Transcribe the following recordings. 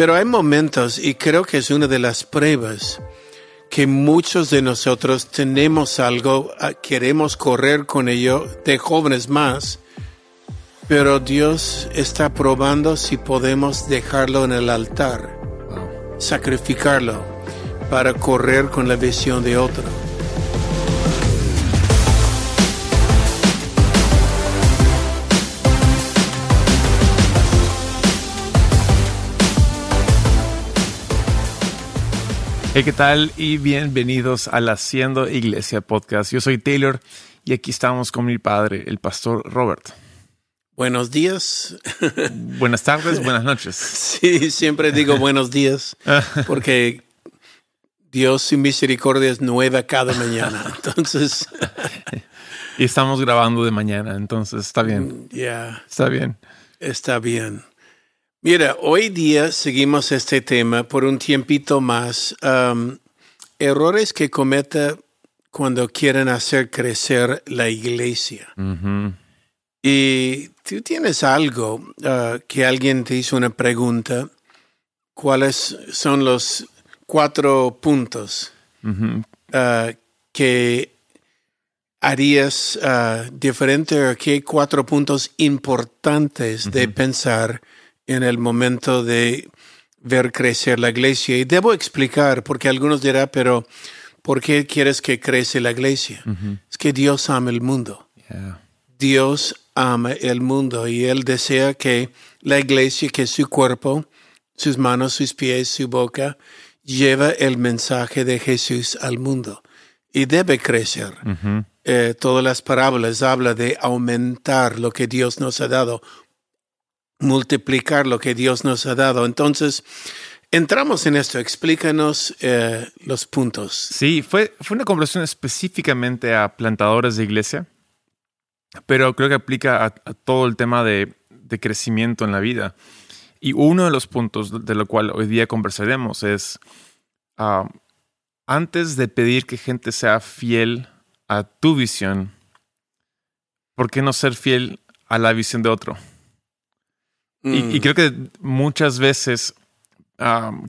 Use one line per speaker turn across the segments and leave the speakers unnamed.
Pero hay momentos, y creo que es una de las pruebas, que muchos de nosotros tenemos algo, ah, queremos correr con ello, de jóvenes más, pero Dios está probando si podemos dejarlo en el altar, sacrificarlo para correr con la visión de otro.
Hey, ¿qué tal? Y bienvenidos al Haciendo Iglesia Podcast. Yo soy Taylor y aquí estamos con mi padre, el pastor Robert.
Buenos días.
Buenas tardes, buenas noches.
Sí, siempre digo buenos días porque Dios sin misericordia es nueva cada mañana. Entonces.
y estamos grabando de mañana, entonces está bien.
Ya.
Está bien.
Está bien. Mira, hoy día seguimos este tema por un tiempito más. Um, errores que cometa cuando quieren hacer crecer la iglesia. Y tú tienes algo uh, que alguien te hizo una pregunta. ¿Cuáles son los cuatro puntos uh, que harías uh, diferente? ¿Qué cuatro puntos importantes de pensar? En el momento de ver crecer la iglesia. Y debo explicar, porque algunos dirán, pero ¿por qué quieres que crece la iglesia? Es que Dios ama el mundo. Dios ama el mundo y Él desea que la iglesia, que su cuerpo, sus manos, sus pies, su boca, lleva el mensaje de Jesús al mundo y debe crecer. Eh, todas las parábolas hablan de aumentar lo que Dios nos ha dado multiplicar lo que Dios nos ha dado. Entonces, entramos en esto. Explícanos eh, los puntos.
Sí, fue, fue una conversación específicamente a plantadores de iglesia, pero creo que aplica a, todo el tema de, crecimiento en la vida. Y uno de los puntos de lo cual hoy día conversaremos es, ah, antes de pedir que gente sea fiel a tu visión, ¿por qué no ser fiel a la visión de otro? Y, mm. creo que muchas veces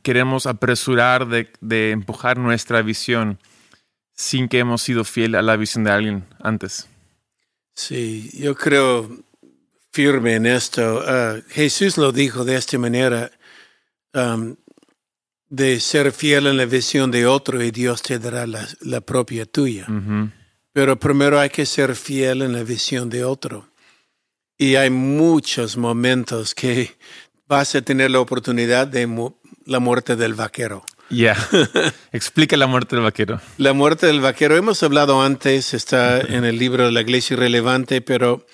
queremos apresurar de, empujar nuestra visión sin que hemos sido fiel a la visión de alguien antes.
Sí, yo creo firme en esto. Ah, Jesús lo dijo de esta manera, de ser fiel en la visión de otro y Dios te dará la, propia tuya. Pero primero hay que ser fiel en la visión de otro. Y hay muchos momentos que vas a tener la oportunidad de la muerte del vaquero.
Ya. Explica la muerte del vaquero.
La muerte del vaquero, hemos hablado antes, está en el libro de la Iglesia Irrelevante, pero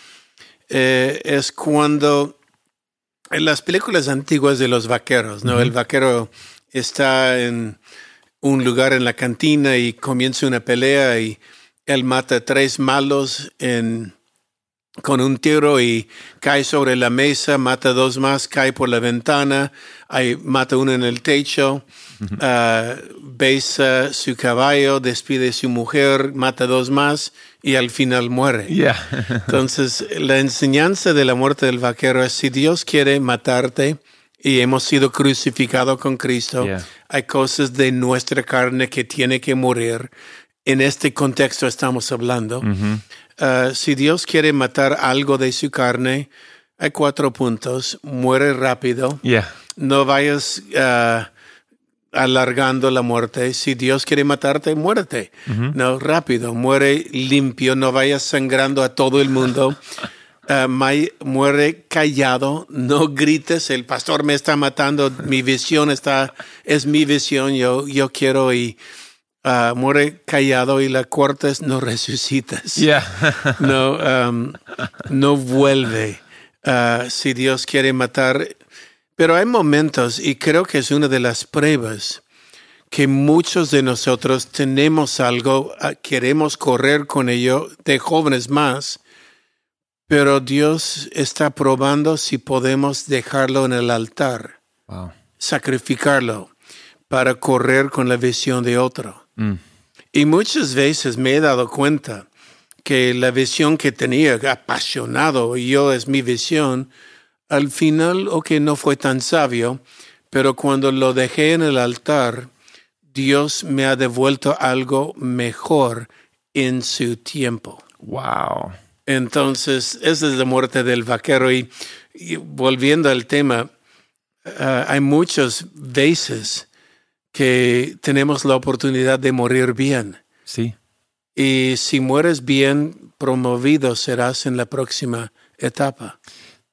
eh, es cuando en las películas antiguas de los vaqueros, ¿no? El vaquero está en un lugar en la cantina y comienza una pelea y él mata a tres malos en con un tiro y cae sobre la mesa, mata dos más, cae por la ventana, hay, mata uno en el techo, ah, besa su caballo, despide a su mujer, mata dos más y al final muere. Entonces, la enseñanza de la muerte del vaquero es si Dios quiere matarte y hemos sido crucificados con Cristo, hay cosas de nuestra carne que tiene que morir. En este contexto estamos hablando. Uh, si Dios quiere matar algo de su carne, hay cuatro puntos. Muere rápido. No vayas uh, alargando la muerte. Si Dios quiere matarte, muérete. No, rápido. Muere limpio. No vayas sangrando a todo el mundo. Uh, muere callado, no grites, el pastor me está matando, mi visión está, es mi visión, yo, yo quiero y Ah, muere callado y la cortas, no resucitas. no, um, no vuelve. Ah, si Dios quiere matar. Pero hay momentos, y creo que es una de las pruebas, que muchos de nosotros tenemos algo, ah, queremos correr con ello, de jóvenes más, pero Dios está probando si podemos dejarlo en el altar, sacrificarlo para correr con la visión de otro. Y muchas veces me he dado cuenta que la visión que tenía, apasionado, yo es mi visión, al final, o que no fue tan sabio, pero cuando lo dejé en el altar, Dios me ha devuelto algo mejor en su tiempo.
Wow.
Entonces, esa es la muerte del vaquero. Y, y volviendo al tema, ah, hay muchas veces que tenemos la oportunidad de morir bien.
Sí.
Y si mueres bien, promovido serás en la próxima etapa.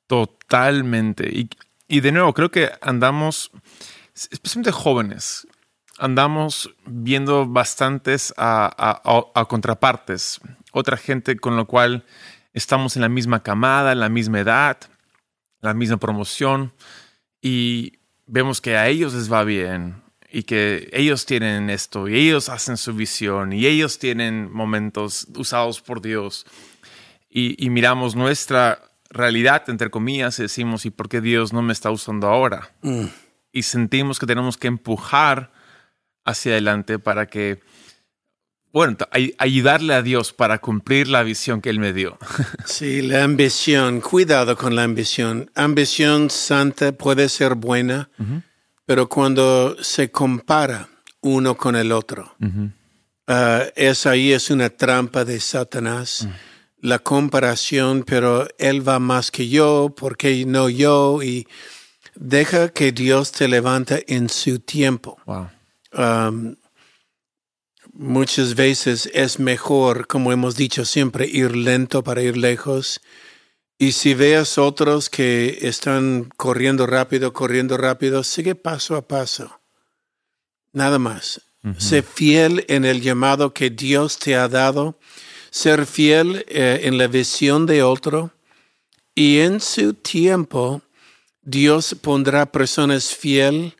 Totalmente. Y, y de nuevo, creo que andamos, especialmente jóvenes, andamos viendo bastantes a, a- a contrapartes. Otra gente con la cual estamos en la misma camada, en la misma edad, la misma promoción. Y vemos que a ellos les va bien y que ellos tienen esto y ellos hacen su visión y ellos tienen momentos usados por Dios y, y miramos nuestra realidad, entre comillas, y decimos, ¿y por qué Dios no me está usando ahora?
Mm.
Y sentimos que tenemos que empujar hacia adelante para que, bueno, ay- ayudarle a Dios para cumplir la visión que Él me dio.
Sí, la ambición, cuidado con la ambición. Ambición santa puede ser buena, pero cuando se compara uno con el otro, ah, es ahí es una trampa de Satanás. La comparación, pero él va más que yo, porque no yo? Y deja que Dios te levante en su tiempo.
Wow.
Um, muchas veces es mejor, como hemos dicho siempre, ir lento para ir lejos. Y si veas otros que están corriendo rápido, corriendo rápido, sigue paso a paso. Nada más. Sé fiel en el llamado que Dios te ha dado. Ser fiel eh, en la visión de otro. Y en su tiempo, Dios pondrá personas fiel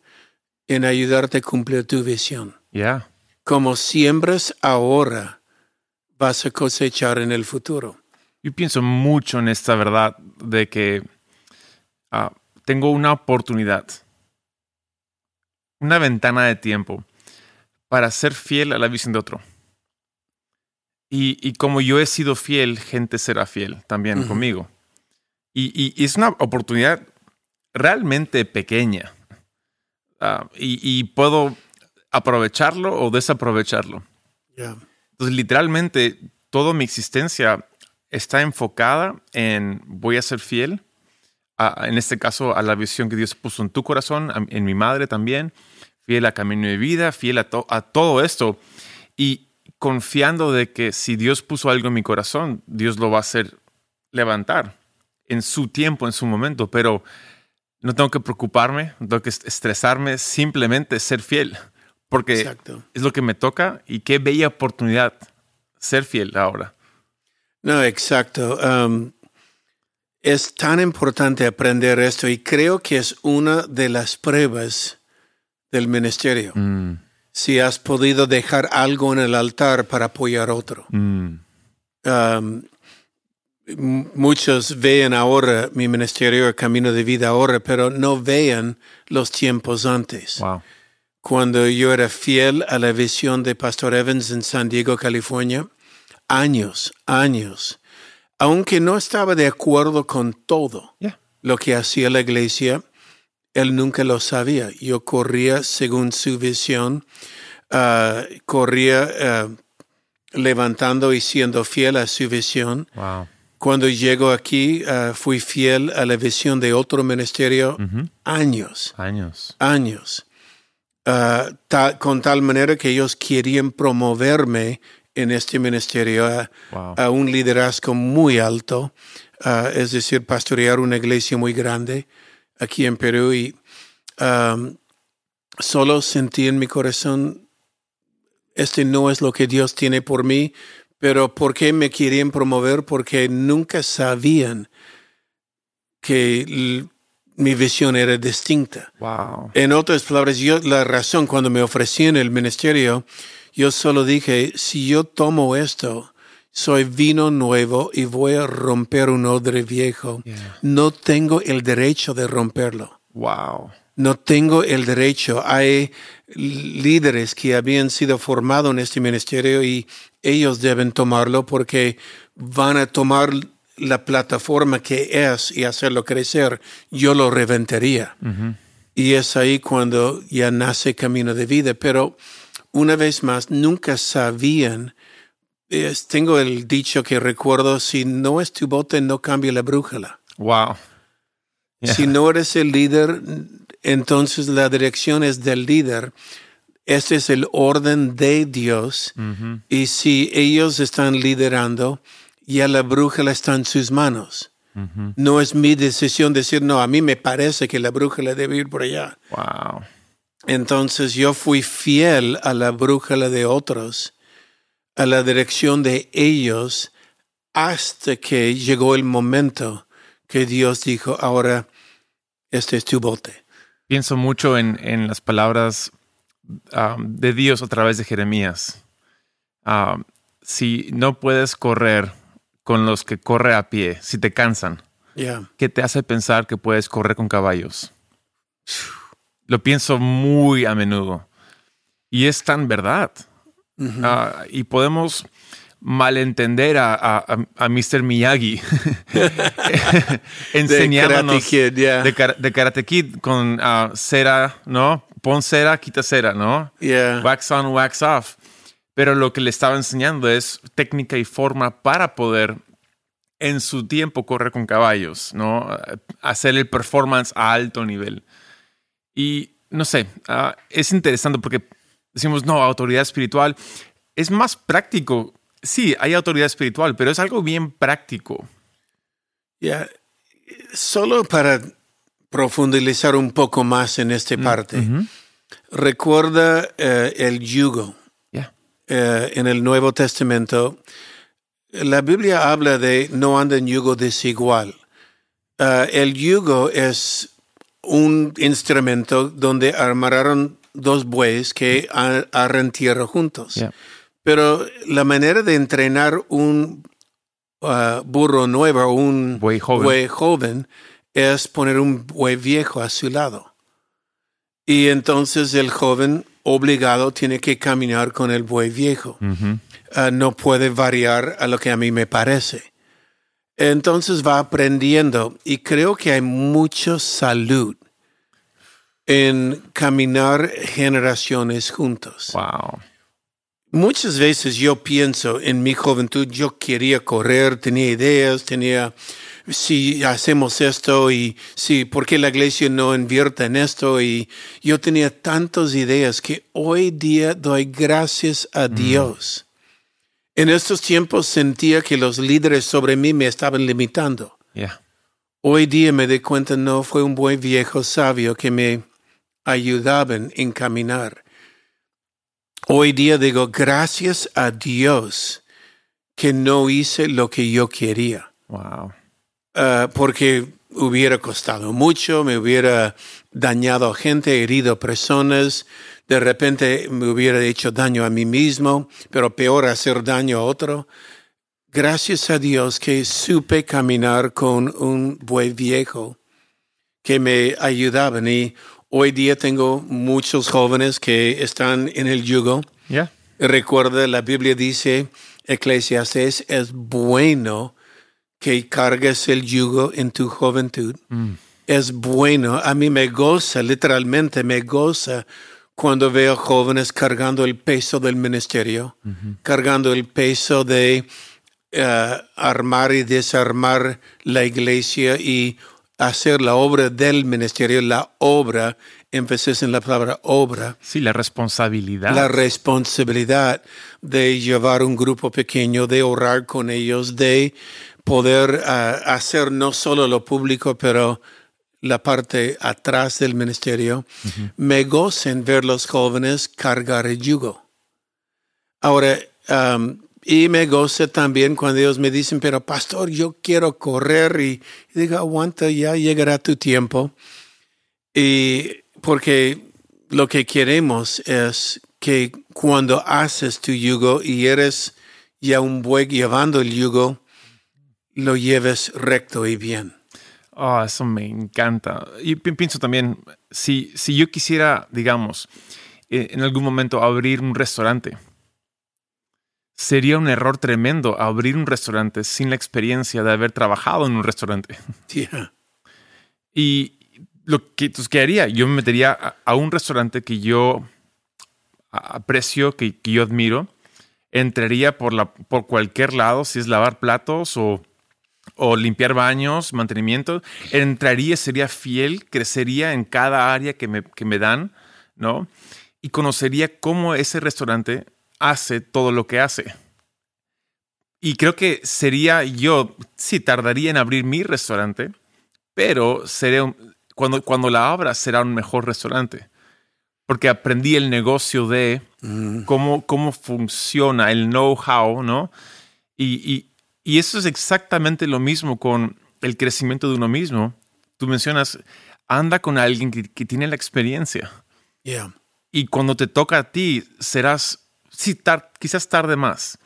en ayudarte a cumplir tu visión.
Ya.
Como siembras ahora, vas a cosechar en el futuro.
Yo pienso mucho en esta verdad de que ah, tengo una oportunidad, una ventana de tiempo para ser fiel a la visión de otro. Y, y como yo he sido fiel, gente será fiel también conmigo. Y, y- y es una oportunidad realmente pequeña. Ah, y, y puedo aprovecharlo o desaprovecharlo. Entonces, literalmente, toda mi existencia está enfocada en voy a ser fiel, a- en este caso, a la visión que Dios puso en tu corazón, a- en mi madre también, fiel a camino de vida, fiel a, to- a todo esto, y confiando de que si Dios puso algo en mi corazón, Dios lo va a hacer levantar en su tiempo, en su momento, pero no tengo que preocuparme, no tengo que est- estresarme, simplemente ser fiel, porque
Exacto.
es lo que me toca y qué bella oportunidad ser fiel ahora.
No, exacto. Um, es tan importante aprender esto y creo que es una de las pruebas del ministerio.
Mm,
Si has podido dejar algo en el altar para apoyar otro.
mm,
Um, muchos ven ahora mi ministerio, el camino de vida ahora, pero no vean los tiempos antes.
wow.
Cuando yo era fiel a la visión de Pastor Evans en San Diego, California, años, años, aunque no estaba de acuerdo con todo
Yeah.
lo que hacía la iglesia, él nunca lo sabía. Yo corría según su visión, ah, corría ah, levantando y siendo fiel a su visión.
Wow.
Cuando llego aquí, ah, fui fiel a la visión de otro ministerio años,
Años.
años. Ta- con tal manera que ellos querían promoverme en este ministerio a,
Wow.
a un liderazgo muy alto, ah, es decir, pastorear una iglesia muy grande aquí en Perú y am, solo sentí en mi corazón, este no es lo que Dios tiene por mí, pero ¿por qué me querían promover? Porque nunca sabían que mi visión era distinta.
Wow.
En otras palabras, yo la razón cuando me ofrecían el ministerio, yo solo dije, si yo tomo esto, soy vino nuevo y voy a romper un odre viejo.
Yeah.
No tengo el derecho de romperlo.
Wow.
No tengo el derecho. Hay líderes que habían sido formados en este ministerio y ellos deben tomarlo porque van a tomar la plataforma que es y hacerlo crecer. Yo lo reventaría.
Ujú.
Y es ahí cuando ya nace camino de vida. Pero una vez más, nunca sabían. Tengo el dicho que recuerdo, si no es tu bote, no cambia la brújula.
Wow. Yeah.
Si no eres el líder, entonces la dirección es del líder. Este es el orden de Dios.
Ujú.
Y si ellos están liderando, ya la brújula está en sus manos.
Ujú.
No es mi decisión decir, no, a mí me parece que la brújula debe ir por allá.
Wow.
Entonces yo fui fiel a la brújula de otros, a la dirección de ellos, hasta que llegó el momento que Dios dijo, ahora este es tu bote.
Pienso mucho en, en las palabras um, de Dios a través de Jeremías. Um, si no puedes correr con los que corre a pie, si te cansan,
Ya.
¿qué te hace pensar que puedes correr con caballos? Lo pienso muy a menudo. Y es tan verdad. Ah, y podemos malentender a, a, a- Mr. Miyagi
de
enseñándonos
Karate Kid,
de, de Karate Kid con ah, cera, ¿no? Pon cera, quita cera, ¿no?
Ya.
Wax on, wax off. Pero lo que le estaba enseñando es técnica y forma para poder en su tiempo correr con caballos, ¿no? Hacer el performance a alto nivel. Y no sé, ah, es interesante porque decimos, no, autoridad espiritual. Es más práctico. Sí, hay autoridad espiritual, pero es algo bien práctico.
Ya, solo para profundizar un poco más en esta parte,
Ujú.
recuerda eh, el yugo eh, en el Nuevo Testamento. La Biblia habla de no anda en yugo desigual. Eh, el yugo es un instrumento donde armaron dos bueyes que ar- arran tierra juntos. Pero la manera de entrenar un ah, burro nuevo, un
Buey joven.
buey joven, es poner un buey viejo a su lado. Y entonces el joven obligado tiene que caminar con el buey viejo.
Ujú.
Ah, no puede variar a lo que a mí me parece. Entonces va aprendiendo y creo que hay mucha salud en caminar generaciones juntos.
Wow.
Muchas veces yo pienso en mi juventud, yo quería correr, tenía ideas, tenía, si hacemos esto y si, ¿por qué la iglesia no invierte en esto? Y yo tenía tantas ideas que hoy día doy gracias a Dios. En estos tiempos sentía que los líderes sobre mí me estaban limitando.
Yeah.
Hoy día me di cuenta, no fue un buen viejo sabio que me ayudaban en caminar. Hoy día digo, gracias a Dios que no hice lo que yo quería,
Wow.
Ah, porque hubiera costado mucho, me hubiera dañado a gente, herido personas, de repente me hubiera hecho daño a mí mismo, pero peor hacer daño a otro. Gracias a Dios que supe caminar con un buey viejo que me ayudaban y hoy día tengo muchos jóvenes que están en el yugo.
Yeah.
Recuerda, la Biblia dice, Eclesiastes, es bueno que cargues el yugo en tu juventud.
Mm.
Es bueno, a mí me goza, literalmente me goza cuando veo jóvenes cargando el peso del ministerio, cargando el peso de eh, armar y desarmar la iglesia y hacer la obra del ministerio, la obra, énfasis en la palabra obra,
Sí, la responsabilidad.
la responsabilidad de llevar un grupo pequeño, de orar con ellos, de poder ah, hacer no solo lo público, pero la parte atrás del ministerio. Me goza en ver los jóvenes cargar el yugo. Ahora, um, y me goza también cuando ellos me dicen, pero pastor, yo quiero correr y, y digo, aguanta, ya llegará tu tiempo. Y porque lo que queremos es que cuando haces tu yugo y eres ya un buey llevando el yugo, lo lleves recto y bien.
Oh, eso me encanta. Y pi- pienso también, si, si yo quisiera, digamos, eh, en algún momento abrir un restaurante, sería un error tremendo abrir un restaurante sin la experiencia de haber trabajado en un restaurante.
Yeah.
Y lo que, entonces, ¿qué haría? Yo me metería a, a un restaurante que yo aprecio, que, que, yo admiro. Entraría por, la, por cualquier lado, si es lavar platos o, o limpiar baños, mantenimiento. Entraría, sería fiel, crecería en cada área que me, que me dan, ¿no? Y conocería cómo ese restaurante hace todo lo que hace. Y creo que sería yo, sí, tardaría en abrir mi restaurante, pero sería, cuando, cuando la abra será un mejor restaurante. Porque aprendí el negocio de mm. cómo, cómo funciona, el know-how, ¿no? Y, y, eso es exactamente lo mismo con el crecimiento de uno mismo. Tú mencionas, anda con alguien que, tiene la experiencia. Y cuando te toca a ti, serás, sí, quizás tarde más,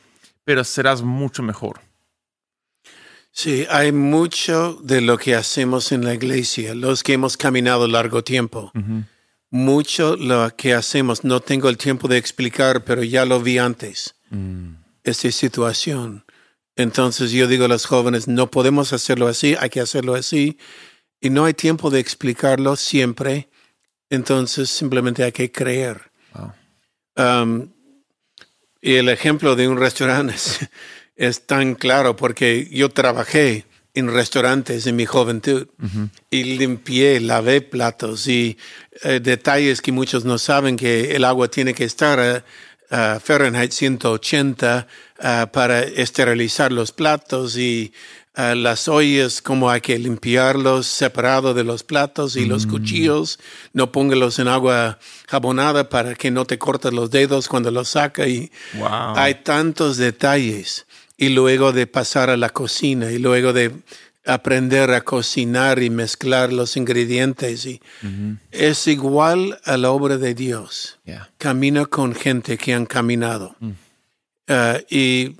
pero serás mucho mejor.
Sí, hay mucho de lo que hacemos en la iglesia, los que hemos caminado largo tiempo. Mucho lo que hacemos, no tengo el tiempo de explicar, pero ya lo vi antes, mm. esta situación. Entonces yo digo a los jóvenes, no podemos hacerlo así, hay que hacerlo así, y no hay tiempo de explicarlo siempre, entonces simplemente hay que creer. Um, y el ejemplo de un restaurante es tan claro porque yo trabajé en restaurantes en mi juventud y limpié, lavé platos y eh, detalles que muchos no saben que el agua tiene que estar a, Fahrenheit 180 para esterilizar los platos y las ollas, como hay que limpiarlos separado de los platos y los mm. cuchillos, no póngalos en agua jabonada para que no te cortes los dedos cuando los saca y hay tantos detalles y luego de pasar a la cocina y luego de aprender a cocinar y mezclar los ingredientes. Y Es igual a la obra de Dios. Camina con gente que han caminado mm. Uh, y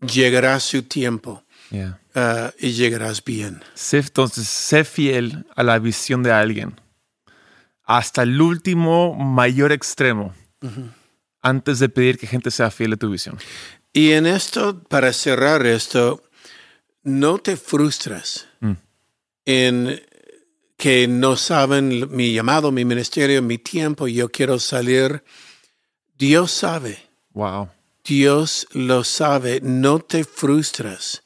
llegará su tiempo. Uh, y llegarás bien.
Entonces, sé fiel a la visión de alguien hasta el último mayor extremo antes de pedir que gente sea fiel a tu visión.
Y en esto, para cerrar esto, no te frustras mm. en que no saben mi llamado, mi ministerio, mi tiempo, yo quiero salir. Dios sabe.
Wow.
Dios lo sabe. No te frustras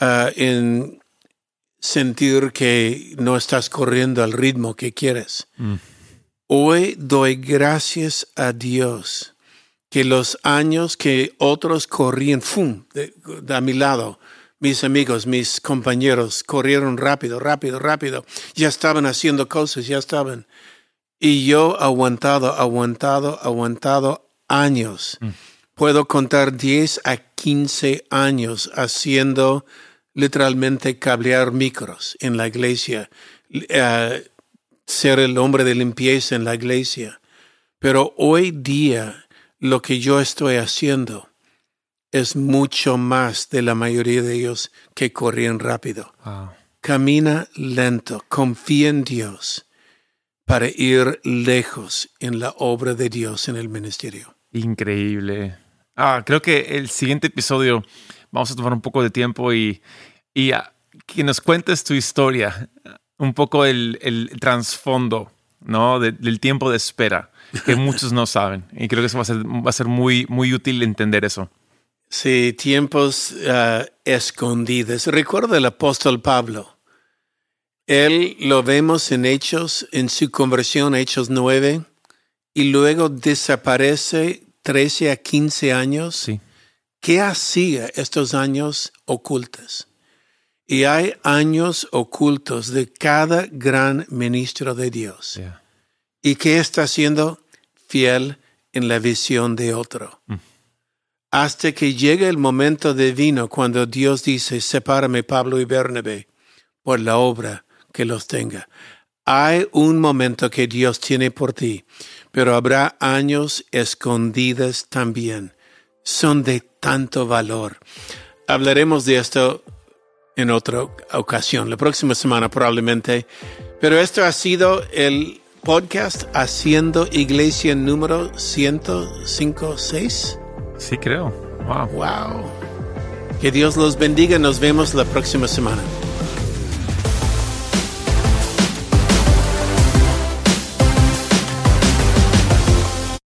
uh, en sentir que no estás corriendo al ritmo que quieres. Mm. Hoy doy gracias a Dios que los años que otros corrían, ¡fum!, de, a mi lado, mis amigos, mis compañeros, corrieron rápido, rápido, rápido, ya estaban haciendo cosas, ya estaban. Y yo aguantado, aguantado, aguantado años. Mm. Puedo contar 10 a 15 años haciendo literalmente cablear micros en la iglesia, eh, ser el hombre de limpieza en la iglesia. Pero hoy día lo que yo estoy haciendo es mucho más de la mayoría de ellos que corrían rápido. Camina lento, confía en Dios para ir lejos en la obra de Dios en el ministerio.
Increíble. Ah, creo que el siguiente episodio vamos a tomar un poco de tiempo y, y ah, que nos cuentes tu historia, un poco el, el trasfondo ¿no? del tiempo de espera que muchos no saben. Y creo que eso va a ser, va a ser muy, muy útil entender eso.
Sí, tiempos uh, escondidos. Recuerda el apóstol Pablo. Él lo vemos en Hechos, en su conversión, Hechos 9, y luego desaparece 13 a 15 años.
Sí.
¿Qué hacía estos años ocultos? Y hay años ocultos de cada gran ministro de Dios. ¿Y qué está haciendo? Fiel en la visión de otro. Mm. Hasta que llegue el momento divino cuando Dios dice, sepárame Pablo y Bernabé por la obra que los tenga. Hay un momento que Dios tiene por ti, pero habrá años escondidas también. Son de tanto valor. Hablaremos de esto en otra ocasión, la próxima semana probablemente. Pero esto ha sido el podcast Haciendo Iglesia número 105.6.
Sí, creo. Wow.
Wow. Que Dios los bendiga. Nos vemos la próxima semana.